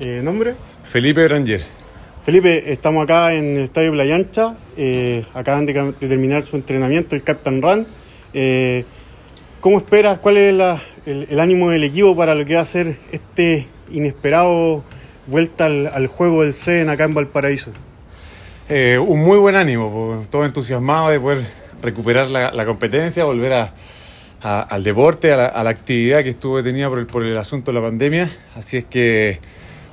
Eh, ¿Nombre? Felipe Granger. Felipe, estamos acá en el Estadio Playa Ancha. Eh, acaban de, de terminar su entrenamiento, el Captain Run. Eh, ¿Cómo esperas? ¿Cuál es la- el, el ánimo del equipo para lo que va a ser este inesperado vuelta al, al juego del CEN acá en Valparaíso? Eh, un muy buen ánimo, todo entusiasmado de poder recuperar la, la competencia, volver a- a- al deporte, a la, a la actividad que estuvo detenida por el, por el asunto de la pandemia. Así es que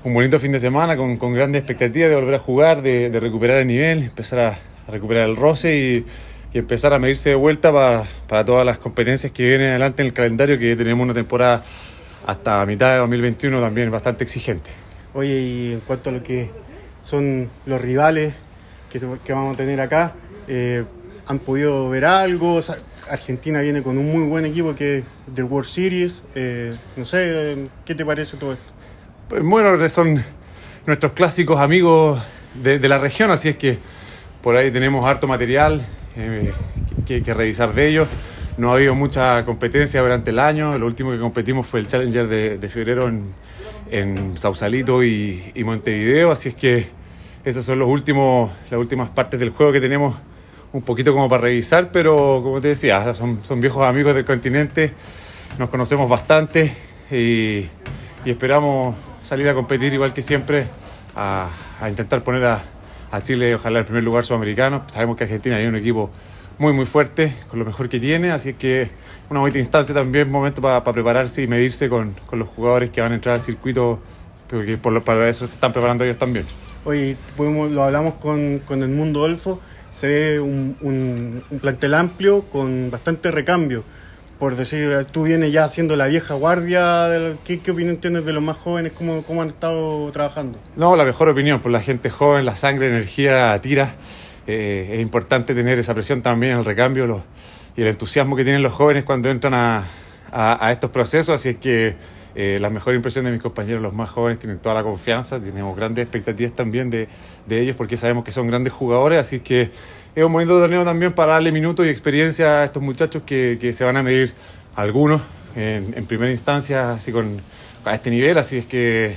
un bonito fin de semana con, grandes expectativas de volver a jugar, de, recuperar el nivel, empezar a, recuperar el roce y, empezar a medirse de vuelta pa- para todas las competencias que vienen adelante en el calendario, que tenemos una temporada hasta mitad de 2021 también bastante exigente. Oye, y en cuanto a lo que son los rivales que, vamos a tener acá, eh, ¿han podido ver algo? Argentina viene con un muy buen equipo que del World Series. eh, no sé, ¿qué te parece todo esto? Bueno, son nuestros clásicos amigos de, la región, así es que por ahí tenemos harto material eh, que, revisar de ellos. No ha habido mucha competencia durante el año, lo último que competimos fue el Challenger de, febrero en, en Sausalito y, Montevideo, así es que esas son las últimas partes del juego que tenemos un poquito como para revisar, pero como te decía, son, viejos amigos del continente, nos conocemos bastante y esperamos salir a competir igual que siempre, a, a intentar poner a, a Chile ojalá en primer lugar sudamericano. Sabemos que Argentina hay un equipo muy muy fuerte, con lo mejor que tiene, así que una bonita instancia también, momento para prepararse y medirse con, con los jugadores que van a entrar al circuito, porque por lo- para eso se están preparando ellos también. Hoy podemos- lo hablamos con, con el mundo Olfo, se ve un, un- un plantel amplio con bastante recambio. Por decir, tú vienes ya siendo la vieja guardia, ¿qué, opinión tienes de los más jóvenes? ¿Cómo, cómo han estado trabajando? No, la mejor opinión, por la gente joven, la sangre, energía tira. Eh, es importante tener esa presión también, el recambio y el entusiasmo que tienen los jóvenes cuando entran a estos procesos. Así es que eh, la mejor impresión de mis compañeros, los más jóvenes, tienen toda la confianza. Tenemos grandes expectativas también de, de ellos porque sabemos que son grandes jugadores. Así es que es un bonito torneo también para darle minutos y experiencia a estos muchachos que, que se van a medir algunos en, en primera instancia, así con a este nivel. Así es que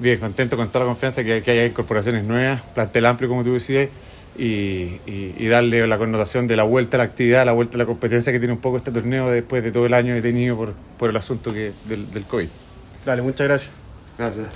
Bien, contento con toda la confianza que, que haya incorporaciones nuevas, plantel amplio como tú decías, y, y- y darle la connotación de la vuelta a la actividad, la vuelta a la competencia que tiene un poco este torneo después de todo el año detenido por, por el asunto que, del, del COVID. Dale, muchas gracias. Gracias.